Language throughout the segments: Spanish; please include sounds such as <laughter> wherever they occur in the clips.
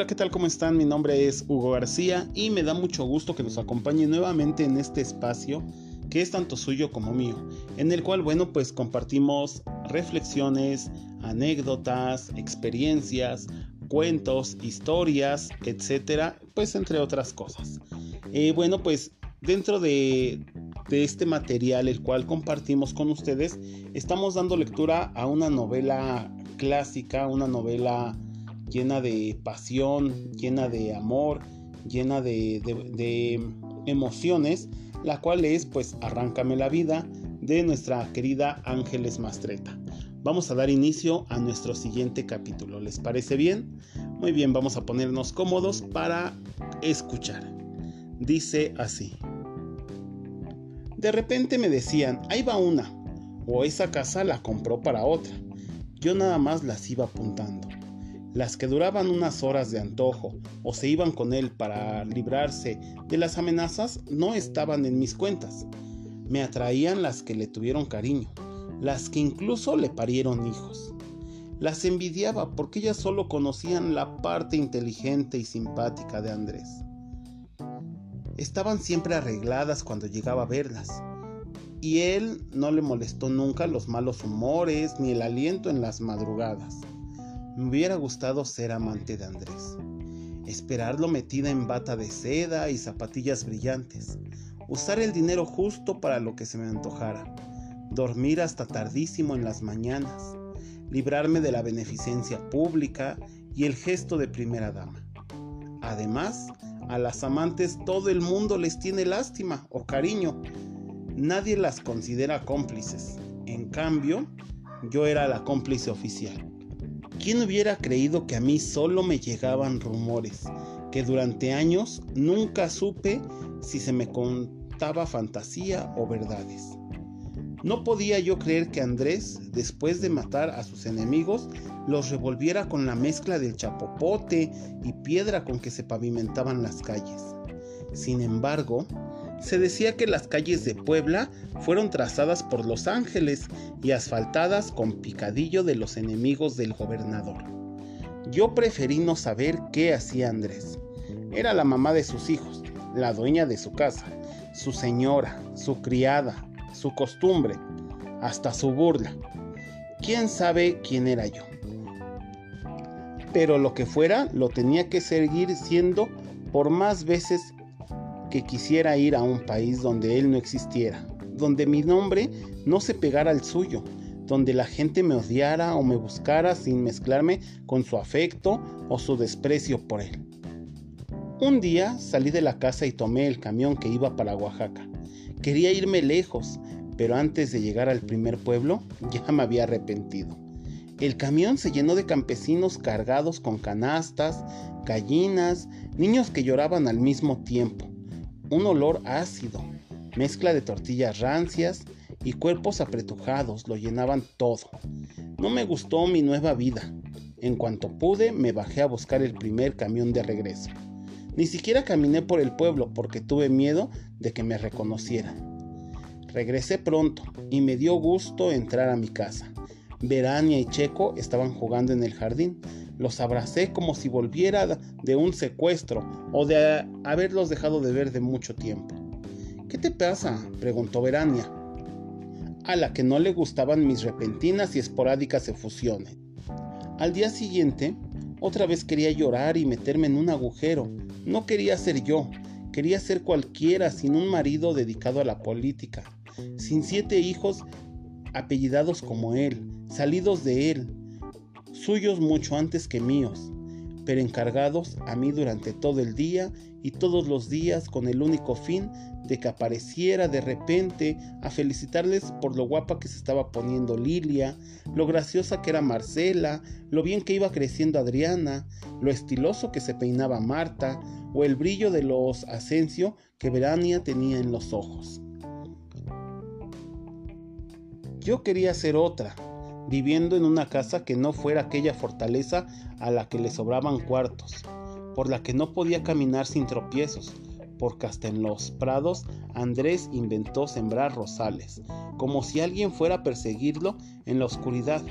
Hola, ¿qué tal? ¿Cómo están? Mi nombre es Hugo García y me da mucho gusto que nos acompañe nuevamente en este espacio que es tanto suyo como mío, en el cual, bueno, pues compartimos reflexiones, anécdotas, experiencias, cuentos, historias, etcétera, pues entre otras cosas. Eh, bueno, pues dentro de, de este material, el cual compartimos con ustedes, estamos dando lectura a una novela clásica, una novela llena de pasión, llena de amor, llena de, emociones, la cual es pues Arráncame la vida de nuestra querida Ángeles Mastreta. Vamos a dar inicio a nuestro siguiente capítulo. ¿Les parece bien? Muy bien, vamos a ponernos cómodos para escuchar. Dice así. De repente me decían, ahí va una, o esa casa la compró para otra. Yo nada más las iba apuntando. Las que duraban unas horas de antojo o se iban con él para librarse de las amenazas no estaban en mis cuentas. Me atraían las que le tuvieron cariño, las que incluso le parieron hijos. Las envidiaba porque ellas solo conocían la parte inteligente y simpática de Andrés. Estaban siempre arregladas cuando llegaba a verlas, y él no le molestó nunca los malos humores ni el aliento en las madrugadas. Me hubiera gustado ser amante de Andrés, esperarlo metida en bata de seda y zapatillas brillantes, usar el dinero justo para lo que se me antojara, dormir hasta tardísimo en las mañanas, librarme de la beneficencia pública y el gesto de primera dama. Además, a las amantes todo el mundo les tiene lástima o cariño. Nadie las considera cómplices. En cambio, yo era la cómplice oficial. ¿Quién hubiera creído que a mí solo me llegaban rumores? Que durante años nunca supe si se me contaba fantasía o verdades. No podía yo creer que Andrés, después de matar a sus enemigos, los revolviera con la mezcla del chapopote y piedra con que se pavimentaban las calles. Sin embargo, se decía que las calles de Puebla fueron trazadas por los ángeles y asfaltadas con picadillo de los enemigos del gobernador. Yo preferí no saber qué hacía Andrés. Era la mamá de sus hijos, la dueña de su casa, su señora, su criada, su costumbre, hasta su burla. ¿Quién sabe quién era yo? Pero lo que fuera, lo tenía que seguir siendo por más veces que quisiera ir a un país donde él no existiera, donde mi nombre no se pegara al suyo, donde la gente me odiara o me buscara sin mezclarme con su afecto o su desprecio por él. Un día salí de la casa y tomé el camión que iba para Oaxaca. Quería irme lejos, pero antes de llegar al primer pueblo <laughs> ya me había arrepentido. El camión se llenó de campesinos cargados con canastas, gallinas, niños que lloraban al mismo tiempo un olor ácido, mezcla de tortillas rancias y cuerpos apretujados lo llenaban todo. No me gustó mi nueva vida. En cuanto pude, me bajé a buscar el primer camión de regreso. Ni siquiera caminé por el pueblo porque tuve miedo de que me reconocieran. Regresé pronto y me dio gusto entrar a mi casa. Verania y Checo estaban jugando en el jardín. Los abracé como si volviera de un secuestro o de haberlos dejado de ver de mucho tiempo. ¿Qué te pasa? preguntó Verania, a la que no le gustaban mis repentinas y esporádicas efusiones. Al día siguiente, otra vez quería llorar y meterme en un agujero. No quería ser yo, quería ser cualquiera sin un marido dedicado a la política, sin siete hijos apellidados como él, salidos de él, suyos mucho antes que míos, pero encargados a mí durante todo el día y todos los días con el único fin de que apareciera de repente a felicitarles por lo guapa que se estaba poniendo Lilia, lo graciosa que era Marcela, lo bien que iba creciendo Adriana, lo estiloso que se peinaba Marta, o el brillo de los Asensio que Verania tenía en los ojos. Yo quería ser otra, viviendo en una casa que no fuera aquella fortaleza a la que le sobraban cuartos, por la que no podía caminar sin tropiezos, porque hasta en los prados Andrés inventó sembrar rosales, como si alguien fuera a perseguirlo en la oscuridad.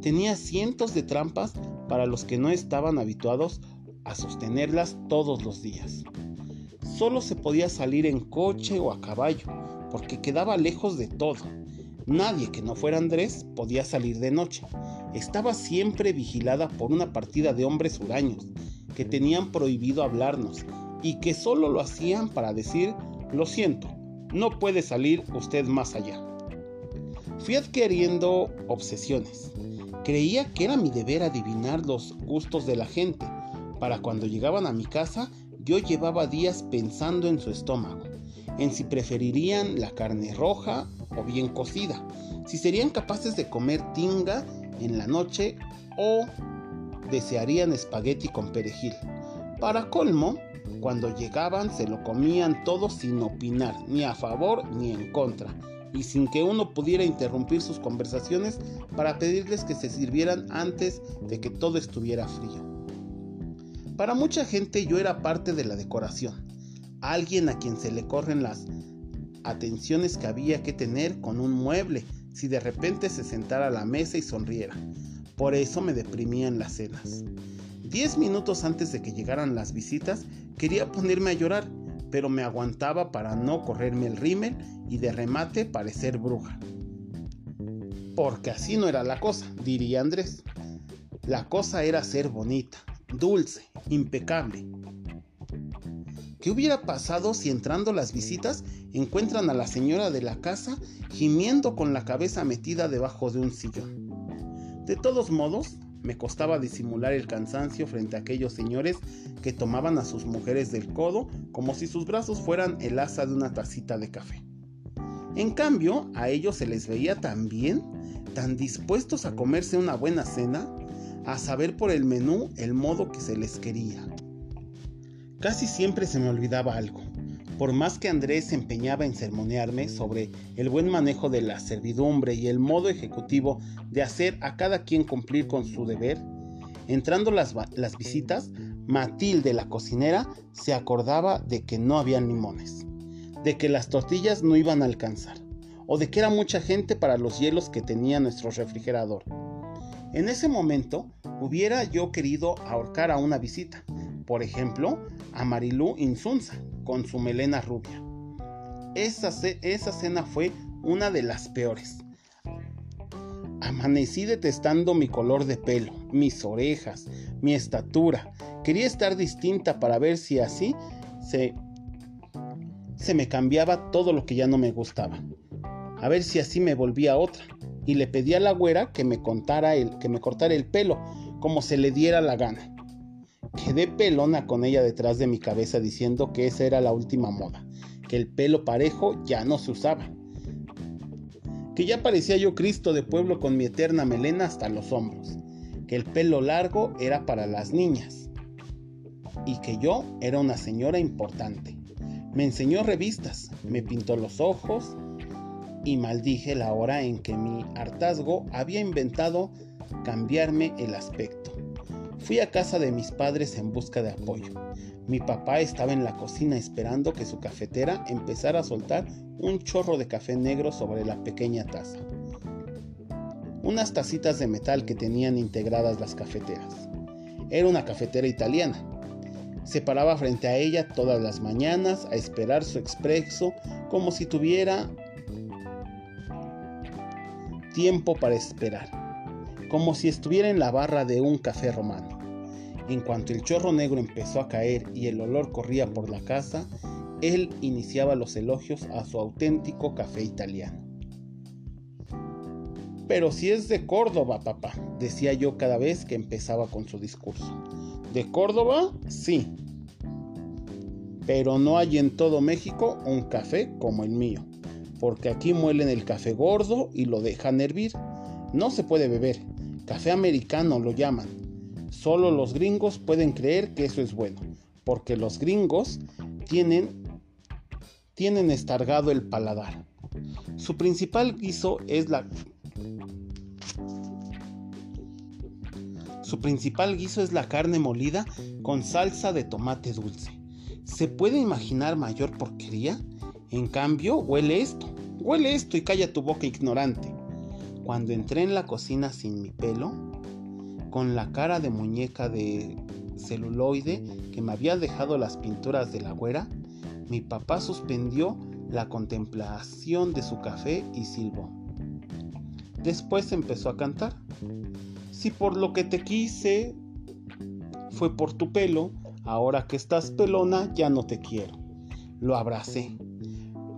Tenía cientos de trampas para los que no estaban habituados a sostenerlas todos los días. Solo se podía salir en coche o a caballo, porque quedaba lejos de todo. Nadie que no fuera Andrés podía salir de noche. Estaba siempre vigilada por una partida de hombres huraños, que tenían prohibido hablarnos y que solo lo hacían para decir, lo siento, no puede salir usted más allá. Fui adquiriendo obsesiones. Creía que era mi deber adivinar los gustos de la gente. Para cuando llegaban a mi casa, yo llevaba días pensando en su estómago, en si preferirían la carne roja o bien cocida, si serían capaces de comer tinga en la noche o desearían espagueti con perejil. Para colmo, cuando llegaban se lo comían todo sin opinar, ni a favor ni en contra, y sin que uno pudiera interrumpir sus conversaciones para pedirles que se sirvieran antes de que todo estuviera frío. Para mucha gente yo era parte de la decoración, alguien a quien se le corren las atenciones que había que tener con un mueble si de repente se sentara a la mesa y sonriera. Por eso me deprimían las cenas. Diez minutos antes de que llegaran las visitas, quería ponerme a llorar, pero me aguantaba para no correrme el rímel y de remate parecer bruja. Porque así no era la cosa, diría Andrés. La cosa era ser bonita, dulce, impecable. ¿Qué hubiera pasado si entrando las visitas encuentran a la señora de la casa gimiendo con la cabeza metida debajo de un sillón? De todos modos, me costaba disimular el cansancio frente a aquellos señores que tomaban a sus mujeres del codo como si sus brazos fueran el asa de una tacita de café. En cambio, a ellos se les veía tan bien, tan dispuestos a comerse una buena cena, a saber por el menú el modo que se les quería. Casi siempre se me olvidaba algo. Por más que Andrés se empeñaba en sermonearme sobre el buen manejo de la servidumbre y el modo ejecutivo de hacer a cada quien cumplir con su deber, entrando las, visitas, Matilde, la cocinera, se acordaba de que no habían limones de que las tortillas no iban a alcanzar, o de que era mucha gente para los hielos que tenía nuestro refrigerador. En ese momento hubiera yo querido ahorcar a una visita, por ejemplo, a Marilú Insunza, con su melena rubia. Esa, esa cena fue una de las peores. Amanecí detestando mi color de pelo, mis orejas, mi estatura. Quería estar distinta para ver si así se se me cambiaba todo lo que ya no me gustaba. A ver si así me volvía otra. Y le pedí a la güera que me contara el, que me cortara el pelo, como se le diera la gana. Quedé pelona con ella detrás de mi cabeza diciendo que esa era la última moda, que el pelo parejo ya no se usaba. Que ya parecía yo Cristo de pueblo con mi eterna melena hasta los hombros, que el pelo largo era para las niñas y que yo era una señora importante. Me enseñó revistas, me pintó los ojos y maldije la hora en que mi hartazgo había inventado cambiarme el aspecto. Fui a casa de mis padres en busca de apoyo. Mi papá estaba en la cocina esperando que su cafetera empezara a soltar un chorro de café negro sobre la pequeña taza. Unas tacitas de metal que tenían integradas las cafeteras. Era una cafetera italiana, se paraba frente a ella todas las mañanas a esperar su expreso como si tuviera tiempo para esperar, como si estuviera en la barra de un café romano. En cuanto el chorro negro empezó a caer y el olor corría por la casa, él iniciaba los elogios a su auténtico café italiano. Pero si es de Córdoba, papá, decía yo cada vez que empezaba con su discurso. ¿De Córdoba? Sí. Pero no hay en todo México un café como el mío, porque aquí muelen el café gordo y lo dejan hervir. No se puede beber. Café americano lo llaman. Solo los gringos pueden creer que eso es bueno, porque los gringos tienen tienen estargado el paladar. Su principal guiso es la Su principal guiso es la carne molida con salsa de tomate dulce. ¿Se puede imaginar mayor porquería? En cambio, huele esto. Huele esto y calla tu boca ignorante. Cuando entré en la cocina sin mi pelo, con la cara de muñeca de celuloide que me había dejado las pinturas de la güera, mi papá suspendió la contemplación de su café y silbó. Después empezó a cantar. Si por lo que te quise fue por tu pelo, ahora que estás pelona ya no te quiero. Lo abracé.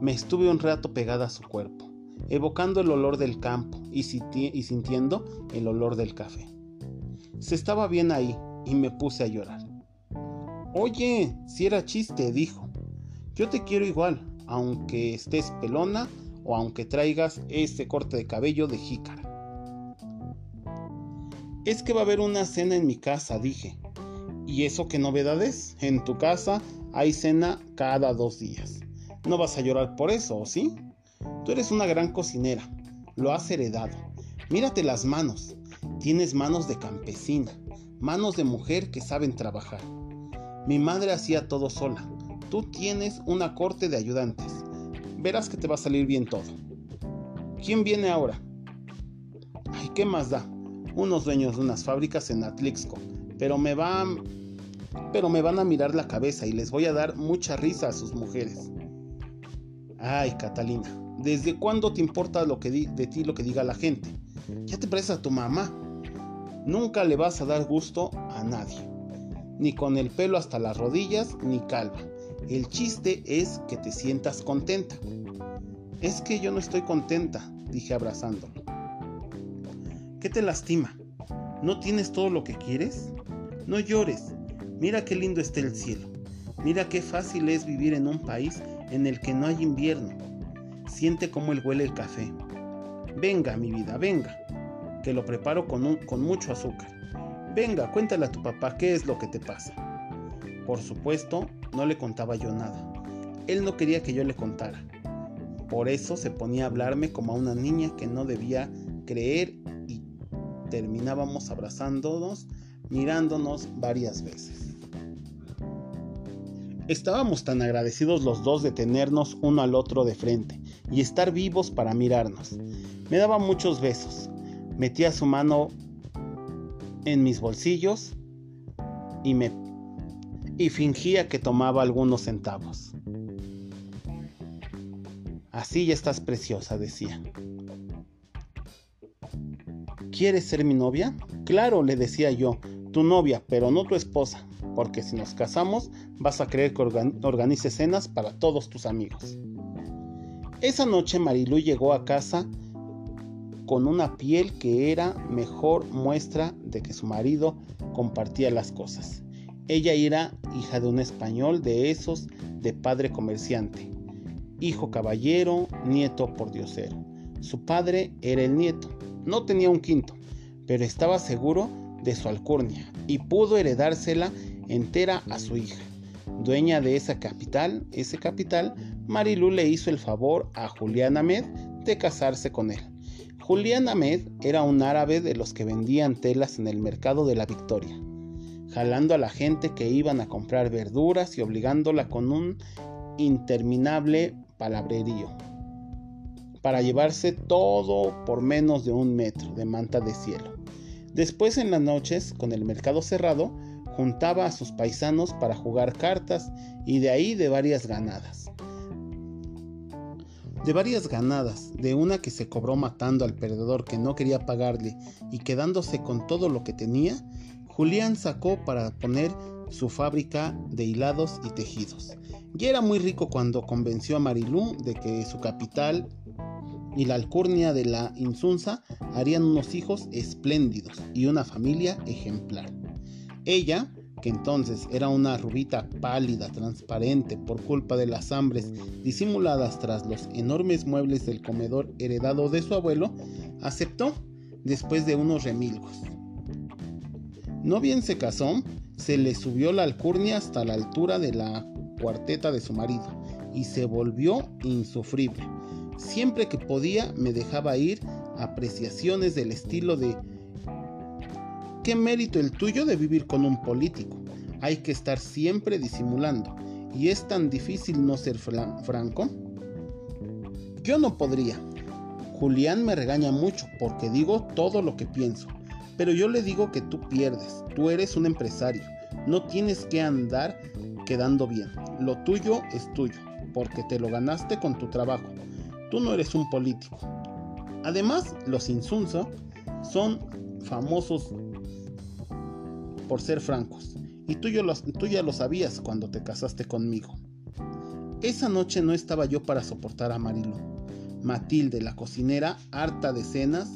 Me estuve un rato pegada a su cuerpo, evocando el olor del campo y, sintiendo el olor del café. Se estaba bien ahí y me puse a llorar. Oye, si era chiste, dijo. Yo te quiero igual, aunque estés pelona o aunque traigas ese corte de cabello de jícara. Es que va a haber una cena en mi casa, dije. ¿Y eso qué novedades? En tu casa hay cena cada dos días. No vas a llorar por eso, ¿o sí? Tú eres una gran cocinera. Lo has heredado. Mírate las manos. Tienes manos de campesina, manos de mujer que saben trabajar. Mi madre hacía todo sola. Tú tienes una corte de ayudantes. Verás que te va a salir bien todo. ¿Quién viene ahora? Ay, ¿qué más da? Unos dueños de unas fábricas en Atlixco. Pero me van. Pero me van a mirar la cabeza y les voy a dar mucha risa a sus mujeres. Ay, Catalina, ¿desde cuándo te importa lo que de ti lo que diga la gente? Ya te pareces a tu mamá. Nunca le vas a dar gusto a nadie. Ni con el pelo hasta las rodillas, ni calva. El chiste es que te sientas contenta. Es que yo no estoy contenta, dije abrazándolo. ¿Qué te lastima? ¿No tienes todo lo que quieres? No llores. Mira qué lindo está el cielo. Mira qué fácil es vivir en un país en el que no hay invierno. Siente cómo el huele el café. Venga, mi vida, venga, que lo preparo con, con mucho azúcar. Venga, cuéntale a tu papá qué es lo que te pasa. Por supuesto, no le contaba yo nada. Él no quería que yo le contara. Por eso se ponía a hablarme como a una niña que no debía creer y terminábamos abrazándonos, mirándonos varias veces. Estábamos tan agradecidos los dos de tenernos uno al otro de frente y estar vivos para mirarnos. Me daba muchos besos, metía su mano en mis bolsillos y me y fingía que tomaba algunos centavos. Así ya estás preciosa, decía. ¿Quieres ser mi novia? Claro, le decía yo, tu novia, pero no tu esposa, porque si nos casamos vas a creer que organice cenas para todos tus amigos. Esa noche Marilu llegó a casa con una piel que era mejor muestra de que su marido compartía las cosas. Ella era hija de un español de esos de padre comerciante, hijo caballero, nieto por diosero. Su padre era el nieto, no tenía un quinto, pero estaba seguro de su alcurnia y pudo heredársela entera a su hija. Dueña de esa capital, ese capital, Marilú le hizo el favor a Julián Ahmed de casarse con él. Julián Ahmed era un árabe de los que vendían telas en el mercado de la Victoria jalando a la gente que iban a comprar verduras y obligándola con un interminable palabrerío para llevarse todo por menos de un metro de manta de cielo. Después en las noches, con el mercado cerrado, juntaba a sus paisanos para jugar cartas y de ahí de varias ganadas. De varias ganadas, de una que se cobró matando al perdedor que no quería pagarle y quedándose con todo lo que tenía, Julián sacó para poner su fábrica de hilados y tejidos. Ya era muy rico cuando convenció a Marilú de que su capital y la alcurnia de la Insunza harían unos hijos espléndidos y una familia ejemplar. Ella, que entonces era una rubita pálida, transparente por culpa de las hambres disimuladas tras los enormes muebles del comedor heredado de su abuelo, aceptó después de unos remilgos. No bien se casó, se le subió la alcurnia hasta la altura de la cuarteta de su marido y se volvió insufrible. Siempre que podía me dejaba ir apreciaciones del estilo de ¿Qué mérito el tuyo de vivir con un político? Hay que estar siempre disimulando. ¿Y es tan difícil no ser franco? Yo no podría. Julián me regaña mucho porque digo todo lo que pienso. Pero yo le digo que tú pierdes, tú eres un empresario, No tienes que andar quedando bien. Lo tuyo es tuyo, porque te lo ganaste con tu trabajo. Tú no eres un político. Además, los Insunza son famosos por ser francos. Y tú, tú ya lo sabías cuando te casaste conmigo. Esa noche no estaba yo para soportar a Marilu. Matilde, la cocinera, harta de cenas,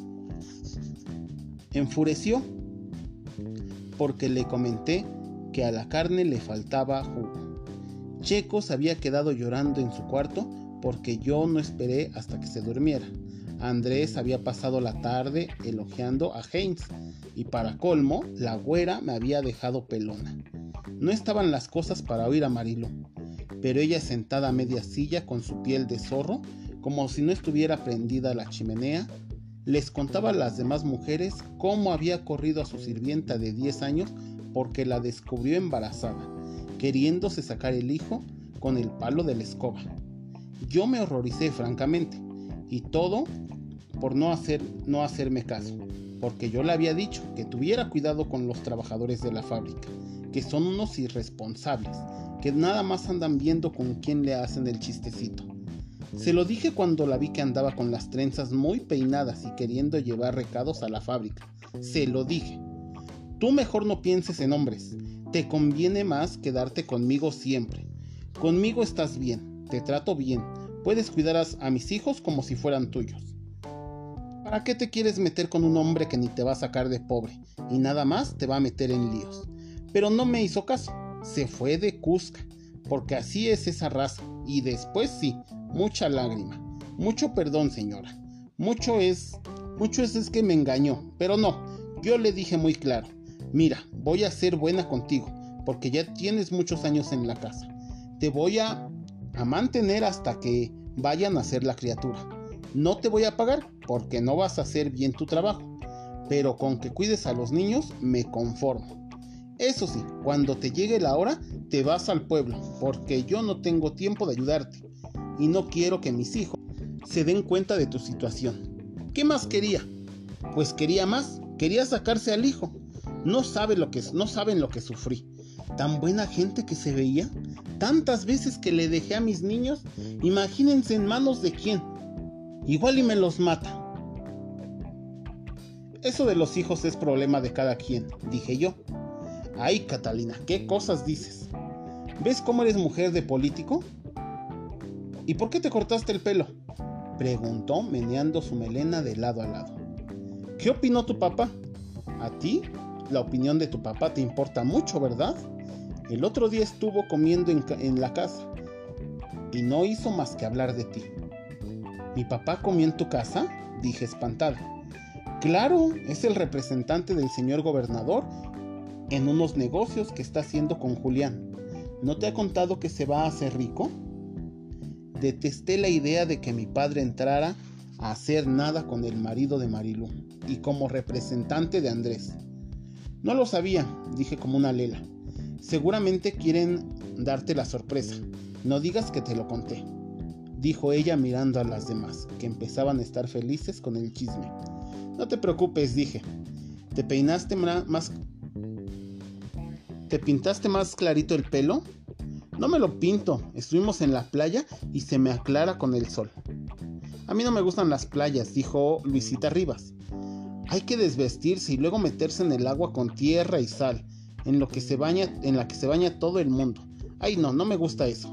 enfureció porque le comenté que a la carne le faltaba jugo. Checo se había quedado llorando en su cuarto porque yo no esperé hasta que se durmiera. Andrés había pasado la tarde elogiando a Heinz y para colmo, la güera me había dejado pelona. No estaban las cosas para oír a Marilo, pero ella sentada a media silla con su piel de zorro, como si no estuviera prendida la chimenea, les contaba a las demás mujeres cómo había corrido a su sirvienta de 10 años porque la descubrió embarazada, queriéndose sacar el hijo con el palo de la escoba. Yo me horroricé francamente, y todo por no, hacer, no hacerme caso, porque yo le había dicho que tuviera cuidado con los trabajadores de la fábrica, que son unos irresponsables, que nada más andan viendo con quién le hacen el chistecito. Se lo dije cuando la vi que andaba con las trenzas muy peinadas y queriendo llevar recados a la fábrica. Se lo dije. Tú mejor no pienses en hombres. Te conviene más quedarte conmigo siempre. Conmigo estás bien, te trato bien. Puedes cuidar a mis hijos como si fueran tuyos. ¿Para qué te quieres meter con un hombre que ni te va a sacar de pobre y nada más te va a meter en líos? Pero no me hizo caso. Se fue de Cusca, porque así es esa raza. Y después sí, mucha lágrima. Mucho perdón, señora. Mucho es... Mucho es, es que me engañó. Pero no, yo le dije muy claro. Mira, voy a ser buena contigo, porque ya tienes muchos años en la casa. Te voy a, a mantener hasta que vayan a ser la criatura. No te voy a pagar, porque no vas a hacer bien tu trabajo. Pero con que cuides a los niños, me conformo. Eso sí, cuando te llegue la hora, te vas al pueblo, porque yo no tengo tiempo de ayudarte y no quiero que mis hijos se den cuenta de tu situación. ¿Qué más quería? Pues quería más, quería sacarse al hijo. No lo que no saben lo que sufrí. Tan buena gente que se veía, tantas veces que le dejé a mis niños, imagínense en manos de quién. Igual y me los mata. Eso de los hijos es problema de cada quien, dije yo. Ay, Catalina, ¿qué cosas dices? ¿Ves cómo eres mujer de político? ¿Y por qué te cortaste el pelo? Preguntó meneando su melena de lado a lado. ¿Qué opinó tu papá? ¿A ti? La opinión de tu papá te importa mucho, ¿verdad? El otro día estuvo comiendo en, la casa y no hizo más que hablar de ti. ¿Mi papá comió en tu casa? Dije espantada. Claro, es el representante del señor gobernador en unos negocios que está haciendo con Julián. ¿No te ha contado que se va a hacer rico? Detesté la idea de que mi padre entrara a hacer nada con el marido de Marilú y como representante de Andrés. No lo sabía, dije como una lela. Seguramente quieren darte la sorpresa. No digas que te lo conté, dijo ella mirando a las demás, que empezaban a estar felices con el chisme. No te preocupes, dije. ¿Te peinaste más... ¿Te pintaste más clarito el pelo? No me lo pinto, estuvimos en la playa y se me aclara con el sol. A mí no me gustan las playas, dijo Luisita Rivas. Hay que desvestirse y luego meterse en el agua con tierra y sal, en lo que se baña, la que se baña todo el mundo. Ay, no, no me gusta eso.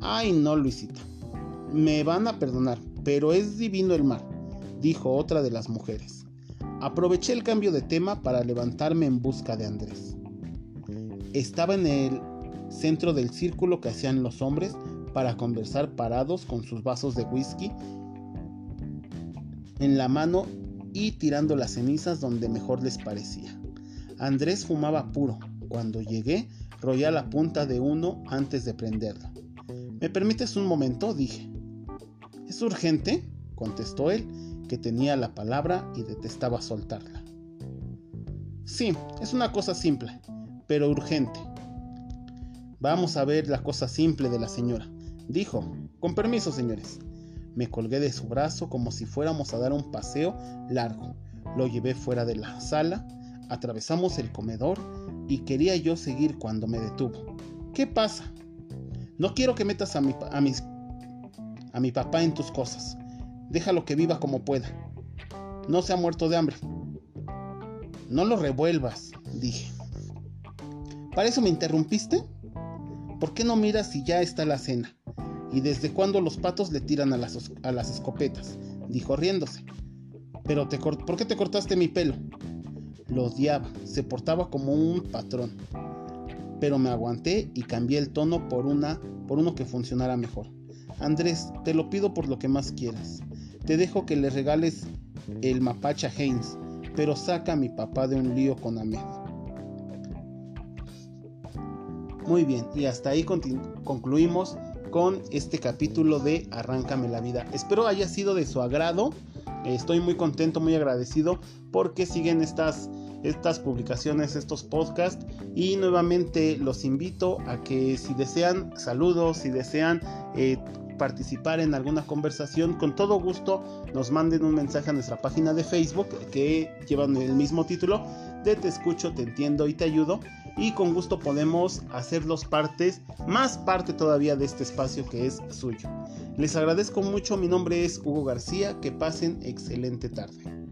Ay, no, Luisita. Me van a perdonar, pero es divino el mar, dijo otra de las mujeres. Aproveché el cambio de tema para levantarme en busca de Andrés. Estaba en el centro del círculo que hacían los hombres para conversar parados con sus vasos de whisky en la mano y tirando las cenizas donde mejor les parecía. Andrés fumaba puro. Cuando llegué, rollé la punta de uno antes de prenderlo. ¿Me permites un momento? dije. ¿Es urgente? contestó él, que tenía la palabra y detestaba soltarla. Sí, es una cosa simple, pero urgente. Vamos a ver la cosa simple de la señora, dijo. Con permiso, señores. Me colgué de su brazo como si fuéramos a dar un paseo largo. Lo llevé fuera de la sala, atravesamos el comedor, y quería yo seguir cuando me detuvo. ¿Qué pasa? No quiero que metas a mi, a mis, a mi papá en tus cosas. Déjalo que viva como pueda. No se ha muerto de hambre. No lo revuelvas, dije. ¿Para eso me interrumpiste? ¿Por qué no miras si ya está la cena? ¿Y desde cuándo los patos le tiran a las, a las escopetas? Dijo riéndose. Pero te ¿por qué te cortaste mi pelo? Lo odiaba, se portaba como un patrón. Pero me aguanté y cambié el tono por, una, por uno que funcionara mejor. Andrés, te lo pido por lo que más quieras. Te dejo que le regales el mapacha Haynes, pero saca a mi papá de un lío con Ahmed. Muy bien, y hasta ahí concluimos con este capítulo de Arráncame la vida. Espero haya sido de su agrado. Estoy muy contento, muy agradecido porque siguen estas, estas publicaciones, estos podcasts. Y nuevamente los invito a que si desean saludos, si desean eh, participar en alguna conversación, con todo gusto nos manden un mensaje a nuestra página de Facebook que llevan el mismo título de Te escucho, te entiendo y te ayudo. Y con gusto podemos hacerlos partes, más parte todavía de este espacio que es suyo. Les agradezco mucho, mi nombre es Hugo García, que pasen excelente tarde.